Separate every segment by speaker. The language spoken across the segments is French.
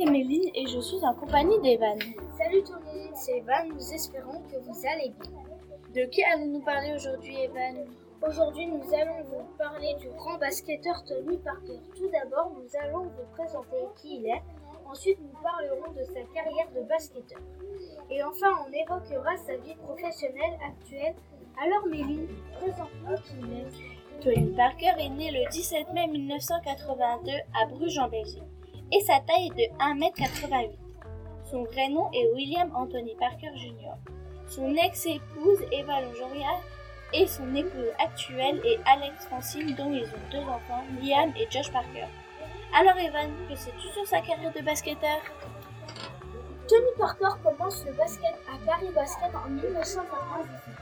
Speaker 1: c'est Méline et je suis en compagnie d'Evan.
Speaker 2: Salut tout le monde, c'est Evan, nous espérons que vous allez bien.
Speaker 1: De qui allons-nous parler aujourd'hui, Evan?
Speaker 2: Aujourd'hui, nous allons vous parler du grand basketteur Tony Parker. Tout d'abord, nous allons vous présenter qui il est. Ensuite, nous parlerons de sa carrière de basketteur. Et enfin, on évoquera sa vie professionnelle actuelle. Alors, Méline, présente-nous qui il est.
Speaker 1: Tony Parker est né le 17 mai 1982 à Bruges en Belgique et sa taille est de 1m88. Son vrai nom est William Anthony Parker Jr. Son ex-épouse Eva Longoria et son épouse actuelle est Alex Francine dont ils ont deux enfants, Liam et Josh Parker. Alors Evan, que sais-tu sur sa carrière de basketteur?
Speaker 2: Tony Parker commence le basket à Paris Basket en 1997.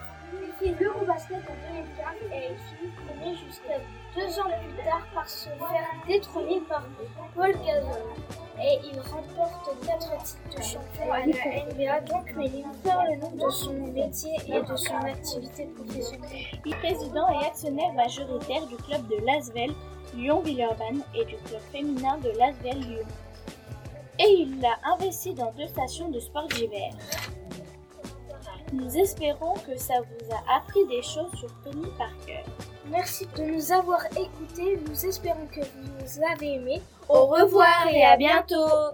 Speaker 2: Il l'Eurobasket en 2015 et il premier jusqu'à deux ans plus tard par se faire détrôner par Paul Gasol. Et il remporte quatre titres de champion à la NBA. Donc, Méline, parle-nous de son métier et de son activité professionnelle.
Speaker 1: Il est président et actionnaire majoritaire du club de Lasvel Lyon-Villeurbanne et du club féminin de Lasvel Lyon. Et il a investi dans deux stations de sport d'hiver. Nous espérons que ça vous a appris des choses sur Tony Parker.
Speaker 2: Merci de nous avoir écoutés. Nous espérons que vous nous avez aimés.
Speaker 1: Au revoir et à bientôt